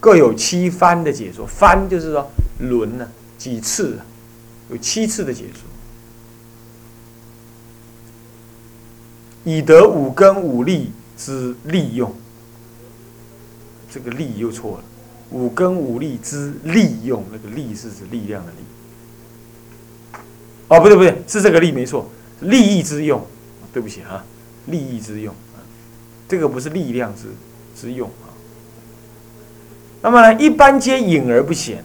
各有七番的解说。番就是说轮呢，几次啊，有七次的解说。以得五根五力之利用，这个力又错了。五根五力之利用，那个力是指力量的力。哦，不对不对，是这个力没错，利益之用。对不起啊，利益之用，这个不是力量之之用。那么呢，一般皆隐而不显，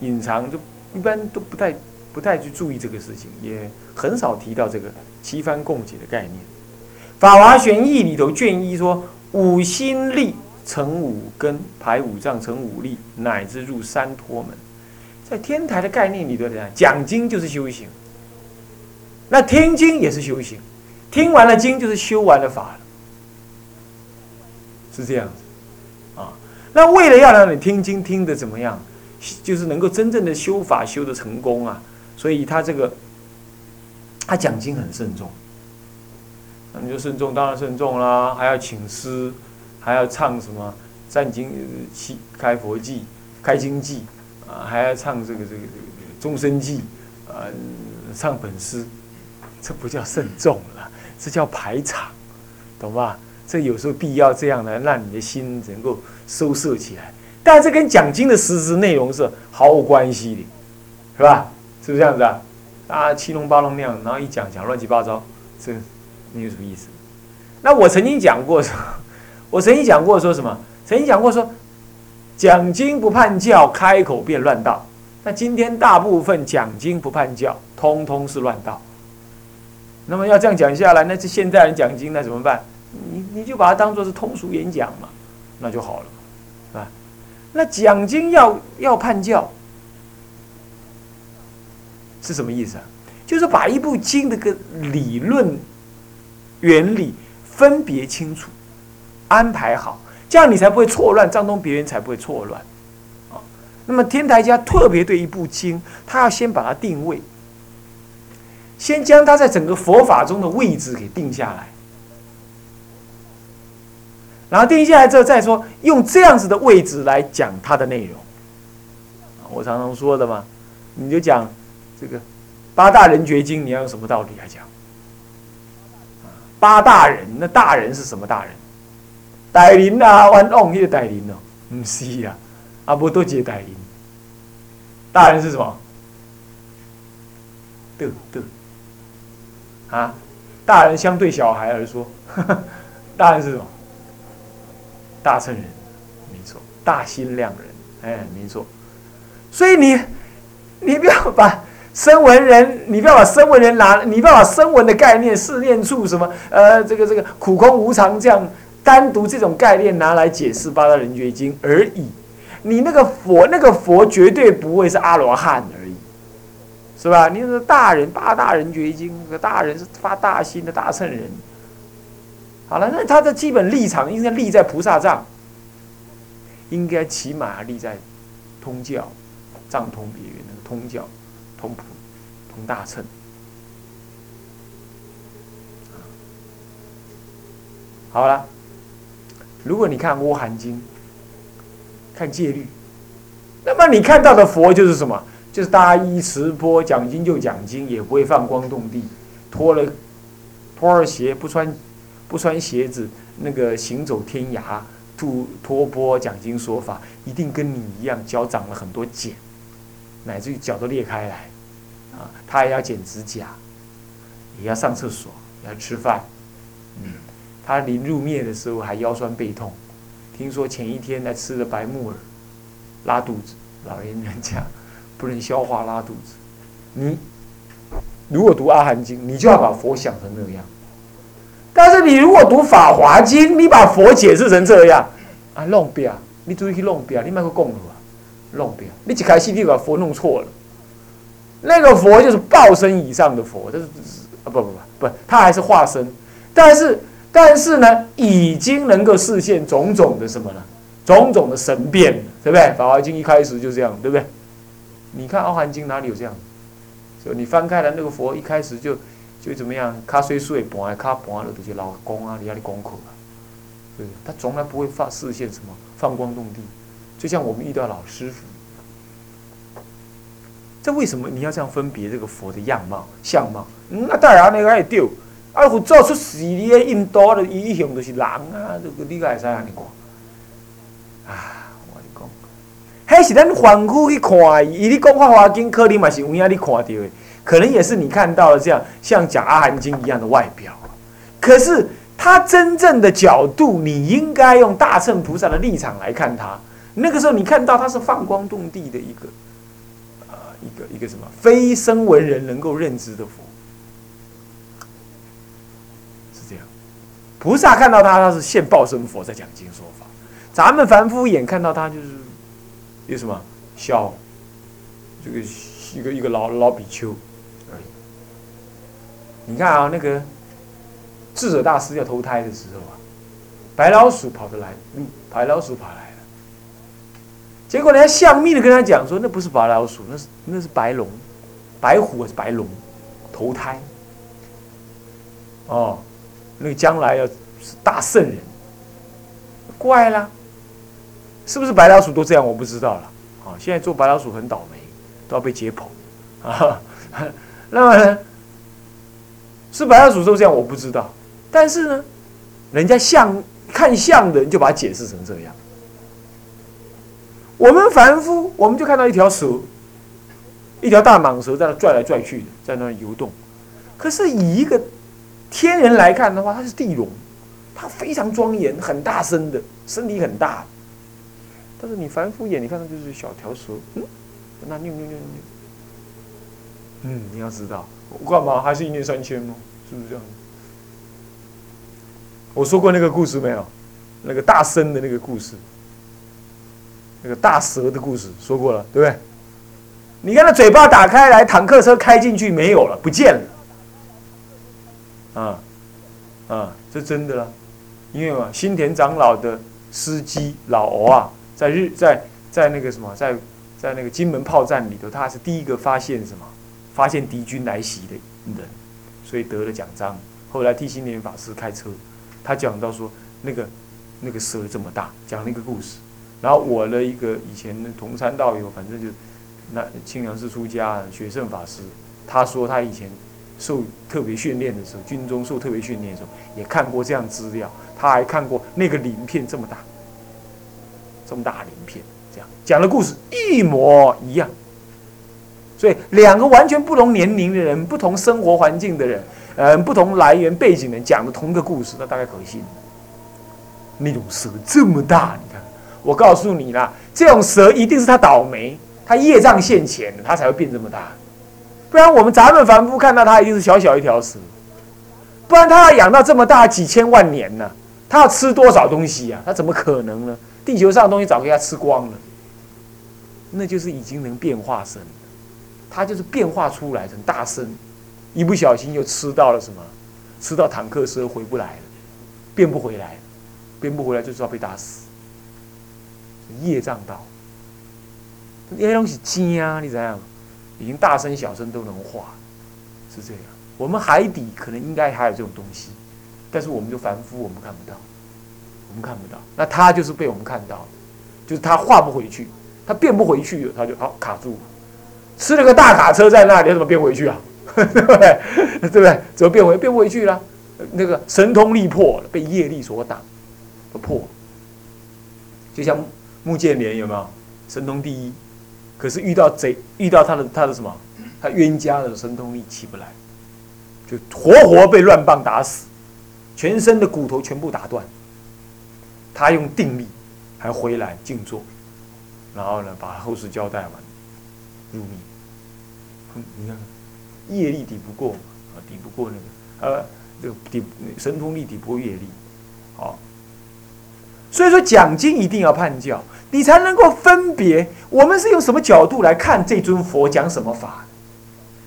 隐藏就一般都不太不太去注意这个事情，也很少提到这个七番共解的概念。《法华玄义》里头卷一说：“五心力成五根，排五脏成五力，乃至入三托门。”在天台的概念里头讲，讲经就是修行，那听经也是修行，听完了经就是修完了法了，是这样子。那为了要让你听经听得怎么样，就是能够真正的修法修得成功啊，所以他这个他讲经很慎重。那你就慎重，当然慎重啦，还要请师，还要唱什么《赞经》《七开佛记》《开经记》啊，还要唱这个这个这个《终身记》啊，唱本诗，这不叫慎重了，这叫排场，懂吧？这有时候必要这样来，让你的心能够收摄起来。但这跟讲经的实质内容是毫无关系的，是吧？是不是这样子啊？啊，七龙八龙那样，然后一讲讲乱七八糟，这。你有什么意思？那我曾经讲过，我曾经讲过说什么？曾经讲过说，讲经不判教，开口便乱道。那今天大部分讲经不判教，通通是乱道。那么要这样讲下来，那这现在人讲经那怎么办？你你就把它当做是通俗演讲嘛，那就好了，是吧？那讲经要要判教是什么意思啊？就是把一部经的个理论。原理分别清楚，安排好，这样你才不会错乱，张东别人才不会错乱，啊。那么天台家特别对一部经，他要先把它定位，先将它在整个佛法中的位置给定下来，然后定下来之后再说用这样子的位置来讲它的内容。我常常说的嘛，你就讲这个八大人觉经，你要用什么道理来讲？八大人，那大人是什么大人？大林啊，玩弄那个大林哦，不是呀，阿不都接大林。大人是什么？的的啊，大人相对小孩而说，大人是什么？大乘人，没错，大心量人，哎，没错。所以你，你不要把。声闻人，你不要把声闻人拿，你不要把声闻的概念、试念处什么，呃，这个这个苦空无常这样单独这种概念拿来解释八大人觉经而已。你那个佛，那个佛绝对不会是阿罗汉而已，是吧？你是大人，八大人觉经，那个大人是发大心的大乘人。好了，那他的基本立场应该立在菩萨藏，应该起码立在通教、藏通别圆那个通教。通普通大乘，好了。如果你看《阿含经》，看戒律，那么你看到的佛就是什么？就是大衣持钵讲经就讲经，也不会放光动地，脱了脱了鞋不穿不穿鞋子，那个行走天涯，吐脱钵讲经说法，一定跟你一样，脚长了很多茧。乃至于脚都裂开来，啊，他也要剪指甲，也要上厕所，也要吃饭，嗯，他临入灭的时候还腰酸背痛，听说前一天在吃了白木耳，拉肚子，老人家不能消化拉肚子。你如果读阿含经，你就要把佛想成那样；但是你如果读法华经，你把佛解释成这样，啊，弄不要，你注意去弄不要，你买个供了。弄掉，你一开始你把佛弄错了，那个佛就是报身以上的佛，这是啊不不不不，他还是化身，但是但是呢，已经能够实现种种的什么呢？种种的神变，对不对？法华经一开始就这样，对不对？你看阿含经哪里有这样？就你翻开了那个佛一开始就就怎么样？卡碎碎，盘卡盘了，就是老公啊，你要你功课啊，对？他从来不会发视线什么放光动地。就像我们遇到老师傅，这为什么你要这样分别这个佛的样貌、相貌？那当然那个会丢，啊，佛祖出世你的印度的伊向就是人啊，这个你个会使安尼看。啊，我你讲，迄是咱反复去看伊，伊你讲《法华经》，可能嘛是有影你看到的，可能也是你看到了这样像讲《阿含经》一样的外表，可是他真正的角度，你应该用大乘菩萨的立场来看他。那个时候你看到他是放光动地的一个，呃，一个一个什么非声闻人能够认知的佛，是这样。菩萨看到他，他是现报身佛在讲经说法。咱们凡夫眼看到他就是有什么小这个一个一个老老比丘。你看啊，那个智者大师要投胎的时候啊，白老鼠跑得来，嗯，白老鼠跑来了。结果人家相密的跟他讲说，那不是白老鼠，那是那是白龙，白虎还是白龙投胎？哦，那个将来要是大圣人，怪啦。是不是白老鼠都这样？我不知道了。啊，现在做白老鼠很倒霉，都要被解剖。啊，那么呢，是白老鼠都这样？我不知道。但是呢，人家像看相的人就把它解释成这样。我们凡夫，我们就看到一条蛇，一条大蟒蛇在那拽来拽去的，在那游动。可是以一个天人来看的话，它是地龙，它非常庄严，很大声的，身体很大。但是你凡夫眼，你看到就是小条蛇，嗯，那扭扭扭扭扭，嗯，你要知道，我干嘛还是一念三千吗？是不是这样？我说过那个故事没有？那个大僧的那个故事，那个大蛇的故事说过了，对不对？你看那嘴巴打开来，坦克车开进去没有了，不见了，啊啊，这真的了，因为嘛，新田长老的司机老欧啊。在日在在那个什么在在那个金门炮战里头，他是第一个发现什么？发现敌军来袭的人，所以得了奖章。后来替新年法师开车，他讲到说那个那个蛇这么大，讲了一个故事。然后我的一个以前的同参道友，反正就那清凉寺出家学圣法师，他说他以前受特别训练的时候，军中受特别训练的时候，也看过这样资料。他还看过那个鳞片这么大。这么大鳞片，这样讲的故事一模一样，所以两个完全不同年龄的人、不同生活环境的人、嗯，不同来源背景的人讲的同一个故事，那大概可信。那种蛇这么大，你看，我告诉你啦，这种蛇一定是他倒霉，他业障现前，他才会变这么大。不然我们咱们凡夫看到它一定是小小一条蛇，不然他要养到这么大几千万年呢，他要吃多少东西呀？他怎么可能呢？地球上的东西早给它吃光了，那就是已经能变化身，它就是变化出来成大身，一不小心又吃到了什么？吃到坦克车回不来了，变不回来，变不回来就是要被打死。业障道，那些东西精啊，你怎样？已经大声小声都能化，是这样。我们海底可能应该还有这种东西，但是我们就凡夫，我们看不到。我们看不到，那他就是被我们看到，就是他化不回去，他变不回去了，他就好卡住，吃了个大卡车在那里，怎么变回去啊？对不对？对不对？怎么变回变不回去了？那个神通力破了，被业力所挡，破。就像穆建莲有没有神通第一？可是遇到贼，遇到他的他的什么？他冤家的神通力起不来，就活活被乱棒打死，全身的骨头全部打断。他用定力还回来静坐，然后呢，把后事交代完，入密。你看，业力抵不过啊，抵不过那个呃，这个抵神通力抵不过业力，好。所以说讲经一定要判教，你才能够分别我们是用什么角度来看这尊佛讲什么法。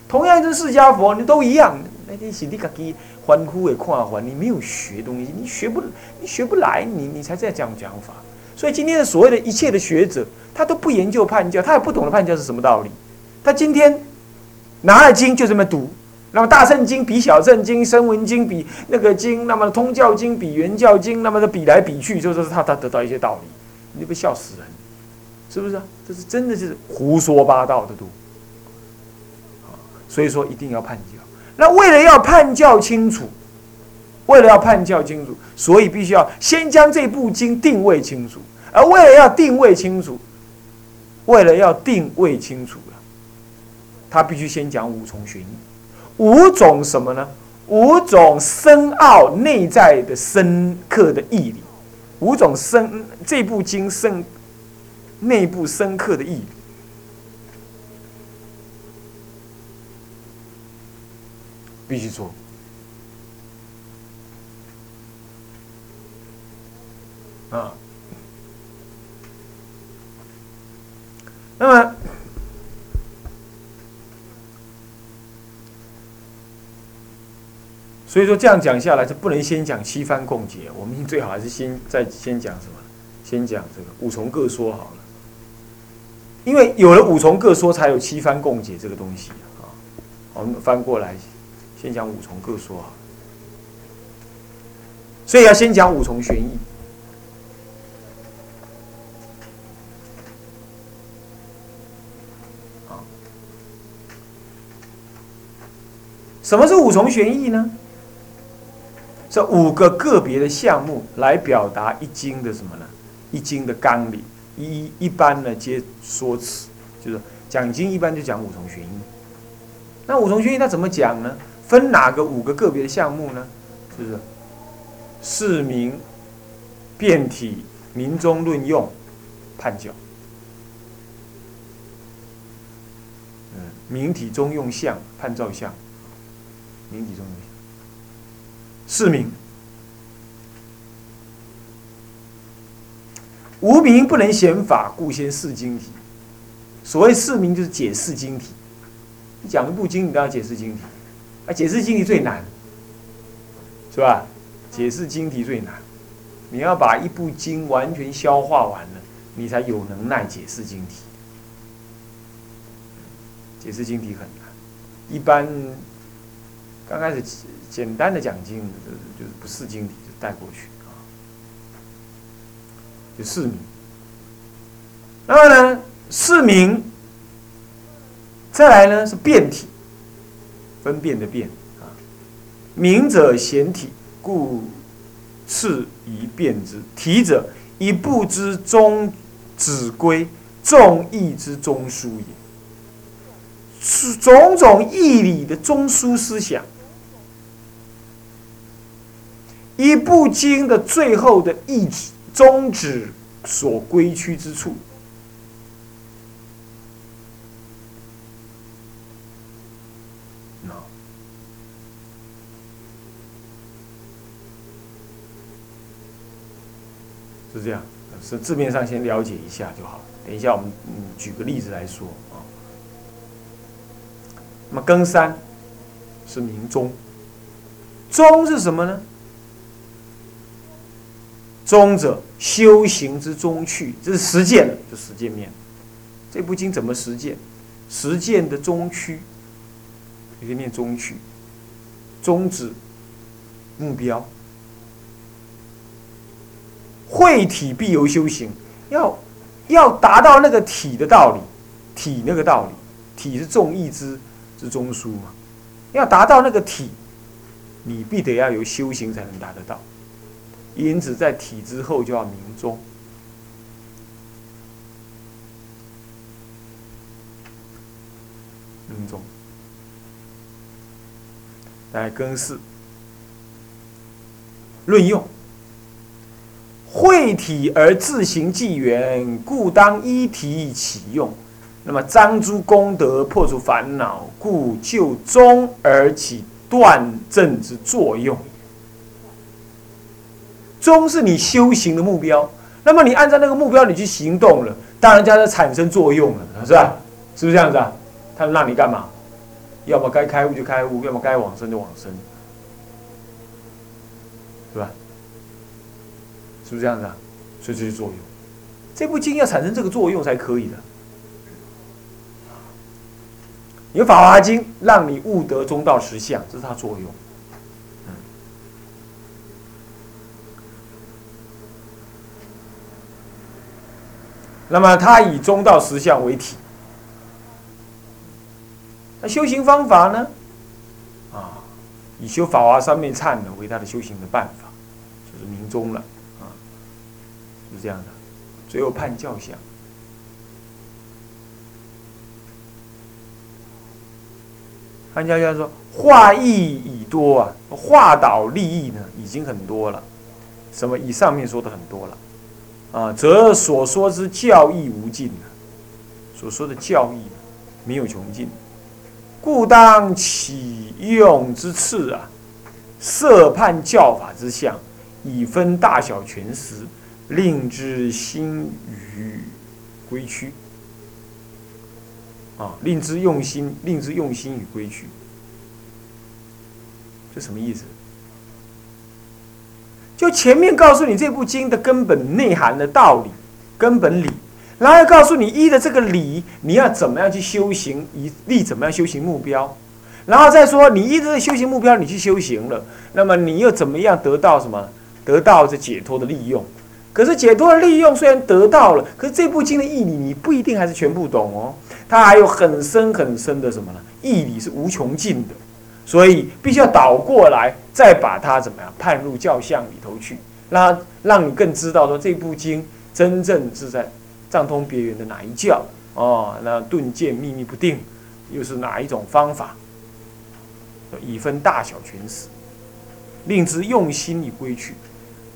同样一尊释迦佛，你都一样，那你是你自己。欢呼也夸欢，你没有学东西，你学不，你学不来，你你才在讲讲法。所以今天的所谓的一切的学者，他都不研究判教，他也不懂得判教是什么道理。他今天拿了经就这么读，那么大圣经比小圣经，声闻经比那个经，那么通教经比原教经，那么的比来比去，就是他他得到一些道理，你不笑死人？是不是啊？这是真的就是胡说八道的多。所以说一定要判教。那为了要判教清楚，为了要判教清楚，所以必须要先将这部经定位清楚。而为了要定位清楚，为了要定位清楚，他必须先讲五重玄义，五种什么呢？五种深奥内在的深刻的义理，五种深这部经深内部深刻的义理，必须做。啊，那么。所以说这样讲下来，就不能先讲七番共解，我们最好还是先再先讲什么？先讲这个五重各说好了。因为有了五重各说，才有七番共解这个东西啊。我们翻过来，先讲五重各说啊。所以要先讲五重玄义。什么是五重玄义呢？这五个个别的项目来表达一经的什么呢？一经的纲领，一一般呢皆说辞，就是讲经一般就讲五重玄义。那五重玄义它怎么讲呢？分哪个五个个别的项目呢？是不是？释名、辩体、民中论用、判教。嗯，明体中用相、判照相。明体中用相。释名，无名不能显法，故先释经体。所谓释名，就是解释经体。你讲一部经，你都要解释经体，啊，解释经体最难，是吧？解释经体最难，你要把一部经完全消化完了，你才有能耐解释经体。解释经体很难，一般刚开始。简单的讲经，就是就是不释经体就带过去啊，就四名。那么呢，四名，再来呢是变体，分辨的辨啊。明者显体，故次以辩之；体者，一部之中子归，众义之中枢也。是种种义理的中枢思想。一部经的最后的意旨、宗旨所归趋之处，是这样。是字面上先了解一下就好。等一下我们举个例子来说啊。那么庚三是明宗，宗是什么呢？中者修行之中去，这是实践的，就实践面。这部经怎么实践？实践的中区，可以念中去，宗旨目标。会体必由修行，要要达到那个体的道理，体那个道理，体是众义之之中枢嘛。要达到那个体，你必得要有修行才能达得到。因此，在体之后就要明宗，明宗。来更四，论用，会体而自行纪元，故当依体起用。那么，彰诸功德，破除烦恼，故就宗而起断正之作用。终是你修行的目标，那么你按照那个目标你去行动了，当然就要产生作用了，是吧？是不是这样子啊？他让你干嘛？要么该开悟就开悟，要么该往生就往生，是吧？是不是这样子啊？所以这是作用，这部经要产生这个作用才可以的。有《法华经》让你悟得中道实相，这是它作用。那么他以中道实相为体。那修行方法呢？啊，以修法华三昧忏呢为他的修行的办法，就是明宗了啊，是这样的。最后判教相。潘家家说：“化益已多啊，化导利益呢，已经很多了。什么？以上面说的很多了，啊，则所说之教义无尽啊，所说的教义没有穷尽。故当启用之次啊，设判教法之相，以分大小权实，令之心与归趋。”啊，令之用心，令之用心与归去，这什么意思？就前面告诉你这部经的根本内涵的道理、根本理，然后告诉你依的这个理，你要怎么样去修行，以立怎么样修行目标，然后再说你依这个修行目标，你去修行了，那么你又怎么样得到什么？得到这解脱的利用。可是解脱的利用虽然得到了，可是这部经的义理你不一定还是全部懂哦。它还有很深很深的什么呢？义理是无穷尽的，所以必须要倒过来，再把它怎么样判入教相里头去，让让你更知道说这部经真正是在藏通别圆的哪一教哦，那顿渐秘密不定，又是哪一种方法？以分大小全实，令之用心以归去，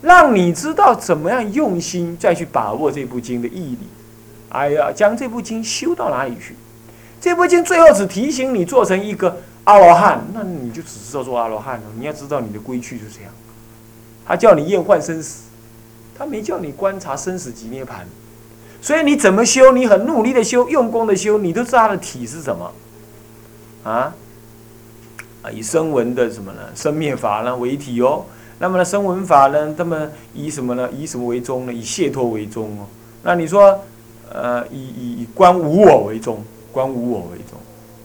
让你知道怎么样用心再去把握这部经的意义理。哎呀，将这部经修到哪里去？这部经最后只提醒你做成一个阿罗汉，那你就只知道做阿罗汉了。你要知道你的归去就这样。他叫你厌患生死，他没叫你观察生死即涅盘。所以你怎么修？你很努力的修，用功的修，你都知道他的体是什么？啊啊，以声闻的什么呢？生灭法呢为体哦。那么呢，声闻法呢，他们以什么呢？以什么为宗呢？以解脱为宗哦。那你说？呃，以以以观无我为宗，观无我为宗，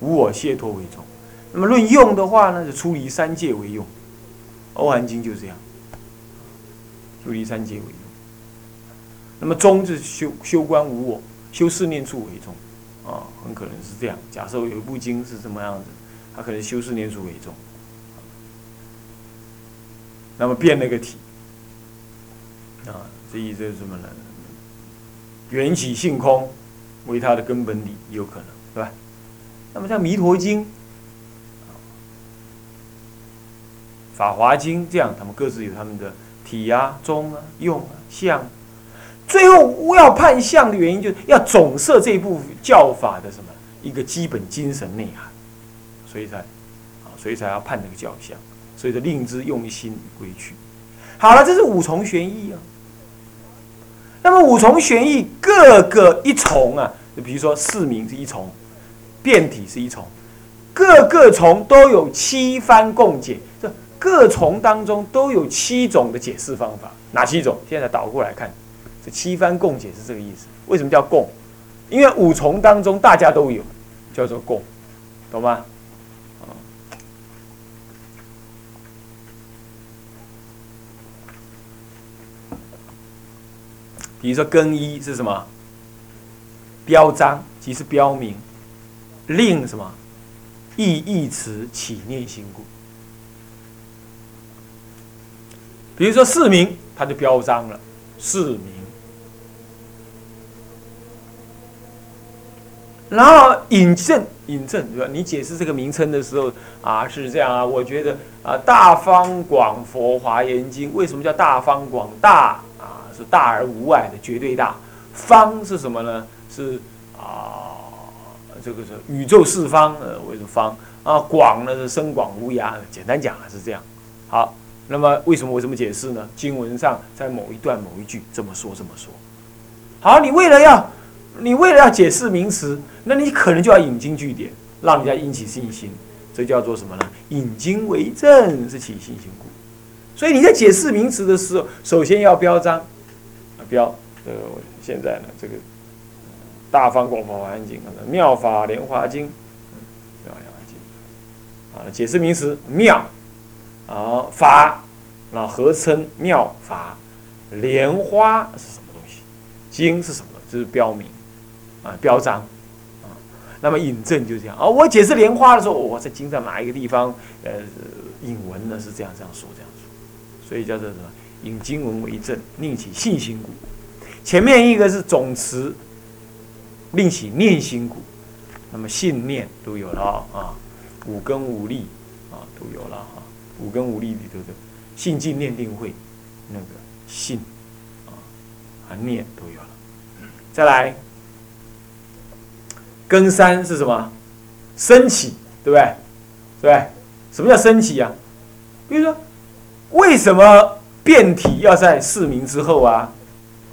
无我解脱为宗。那么论用的话呢，是出离三界为用。欧含经就是这样，出离三界为用。那么中是修修观无我，修四念处为中，啊，很可能是这样。假设有一部经是什么样子，它可能修四念处为中。那么变了个体，啊，这意思是什么呢？缘起性空为它的根本理，有可能，对吧？那么像《弥陀经》《法华经》这样，他们各自有他们的体啊、宗啊、用啊、相。最后要判相的原因，就是要总摄这部教法的什么一个基本精神内涵，所以才啊，所以才要判这个教相，所以就令之用心归去。好了，这是五重玄义啊。那么五重玄义各个一重啊，就比如说四名是一重，变体是一重，各个重都有七番共解，这各从当中都有七种的解释方法，哪七种？现在倒过来看，这七番共解是这个意思。为什么叫共？因为五重当中大家都有，叫做共，懂吗？比如说更一是什么？标章即是标明，令什么？意义词起念心故。比如说市名，它就标章了，市名。然后引证，引证对吧？你解释这个名称的时候啊，是这样啊。我觉得啊，《大方广佛华严经》为什么叫大方广大啊？是大而无外的绝对大，方是什么呢？是啊，这个是宇宙四方呃，为什么方啊？广呢是深广无涯，简单讲啊是这样。好，那么为什么我这么解释呢？经文上在某一段某一句这么说这么说。好，你为了要你为了要解释名词，那你可能就要引经据典，让人家引起信心。这叫做什么呢？引经为证是起信心故。所以你在解释名词的时候，首先要标章啊。标，呃，现在呢，这个《大方广佛华严经》，《妙法莲华经》，妙法莲华经，啊，解释名词妙，啊法，那合称妙法，莲花是什么东西？经是什么？这是标明啊，标章啊。那么引证就这样啊，我解释莲花的时候，我在经上哪一个地方呃引文呢？是这样这样说这样说，所以叫做什么？引经文为证，另起信心故。前面一个是总词，另起念心故。那么信念都有了啊，五根五力啊都有了哈，五根五力里头的信境念定慧，那个信啊啊念都有了。再来，根三是什么？升起，对不对？对？什么叫升起啊？比如说，为什么变体要在四明之后啊？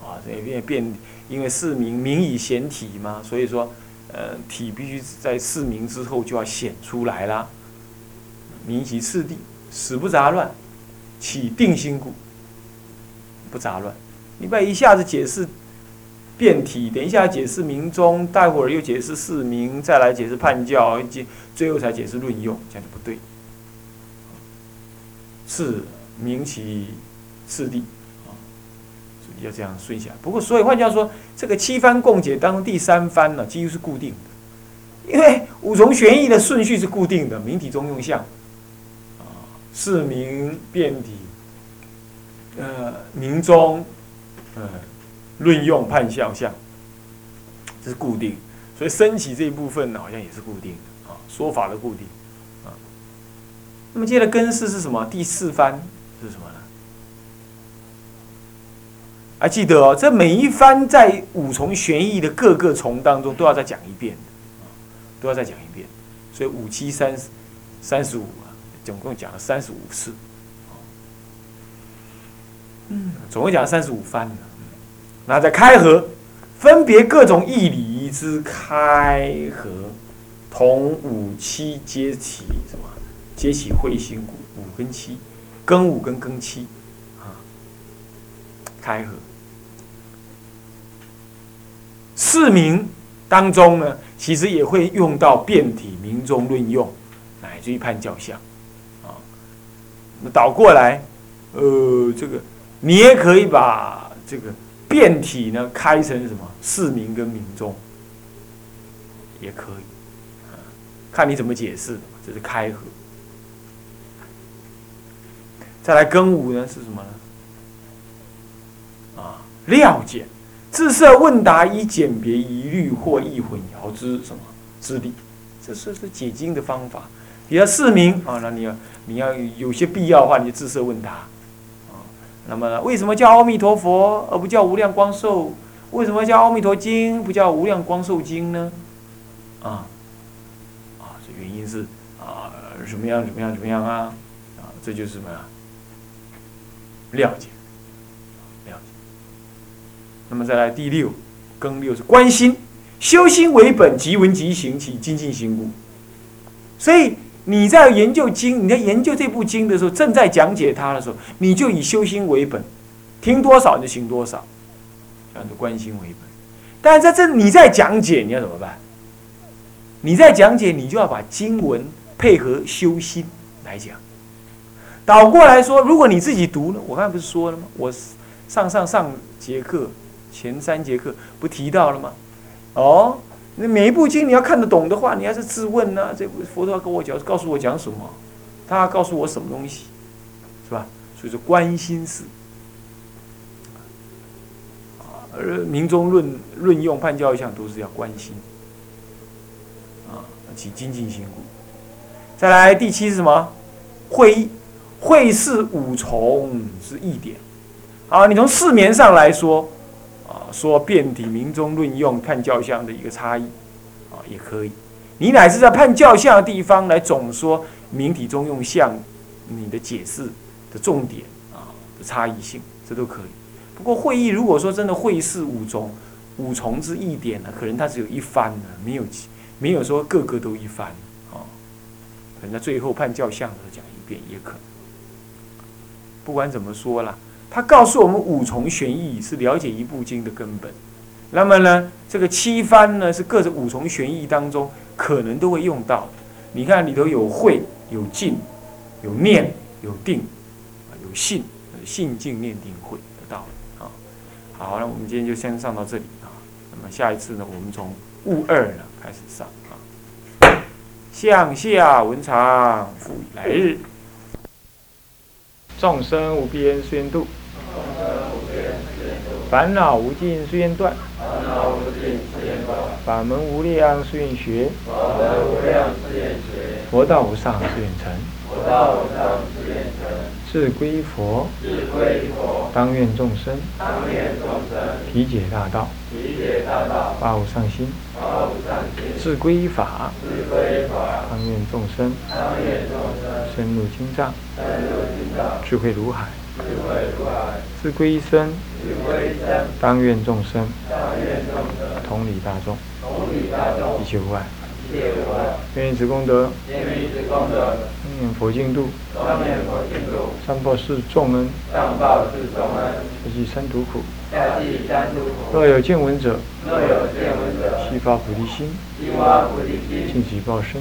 啊，这变变，因为四明明以显体嘛，所以说。呃，体必须在四明之后就要显出来啦。明其次第，死不杂乱，起定心故，不杂乱。你不要一下子解释变体，等一下解释明中，待会儿又解释四明，再来解释判教，最最后才解释论用，这样就不对。是明其次第。要这样顺下来。不过，所以换句话说，这个七番共解当中第三番呢，几乎是固定的，因为五重玄义的顺序是固定的，明体中用相，啊，是明变体，呃，明中，呃，论用判相相，这是固定。所以升起这一部分呢，好像也是固定的啊，说法的固定啊。那么接着根式是什么？第四番是什么呢？还记得哦，这每一番在五重玄义的各个重当中都要再讲一遍都要再讲一遍。所以五七三三十五，总共讲了三十五次，嗯，总共讲了三十五番那在开合，分别各种义理之开合，同五七皆起什么？皆起会心故，五跟七，庚五跟庚七啊，开合。四名当中呢，其实也会用到变体名中论用，乃至于判教相，那倒过来，呃，这个你也可以把这个变体呢开成什么市民跟民众，也可以，看你怎么解释，这是开合。再来庚午呢是什么呢？啊，料解。自设问答以鉴别疑虑或易混淆之什么之理，这是是解经的方法。比如市民啊，那你要你要有些必要的话，你就自设问答啊。那么为什么叫阿弥陀佛而不叫无量光寿？为什么叫阿弥陀经不叫无量光寿经呢？啊啊，这原因是啊什么样怎么样怎么样啊啊，这就是什么呀？了解。那么再来第六，更六是关心，修心为本，即闻即行，起精进心故。所以你在研究经，你在研究这部经的时候，正在讲解它的时候，你就以修心为本，听多少就行多少，这样子关心为本。但是在这你在讲解，你要怎么办？你在讲解，你就要把经文配合修心来讲。倒过来说，如果你自己读呢？我刚才不是说了吗？我上上上节课。前三节课不提到了吗？哦，那每一部经你要看得懂的话，你还是自问呢。这部佛陀跟我讲，告诉我讲什么？他告诉我什么东西，是吧？所以说关心事啊，而民中论论用判教一项都是要关心啊，起精进心故。再来第七是什么？会议会是五重是一点。好，你从四面上来说。说遍体明中论用判教相的一个差异，啊，也可以。你乃是在判教相的地方来总说明体中用相，你的解释的重点啊的差异性，这都可以。不过会议如果说真的会是五重五重之一点呢，可能它只有一番呢，没有没有说个个都一番啊。可能在最后判教相的时候讲一遍也可。不管怎么说啦。他告诉我们五重玄义是了解一部经的根本，那么呢，这个七番呢是各种五重玄义当中可能都会用到的。你看里头有慧、有静、有念、有定，有信，信静念定慧的道理啊。好，那我们今天就先上到这里啊。那么下一次呢，我们从物二呢开始上啊。向下文长，复以来日。众生无边誓愿度，烦恼无尽誓愿断，法门无量誓愿学，佛道无上誓愿成。自归佛，当愿众生，体解大道，发无上心；自归法，当愿众生，深入经藏，智慧如海；自归身，当愿众生，同理大众，一切无碍。愿以此功德，愿佛净土，三报四重恩，下济三途苦。若有见闻者，悉发菩提心，尽其报身，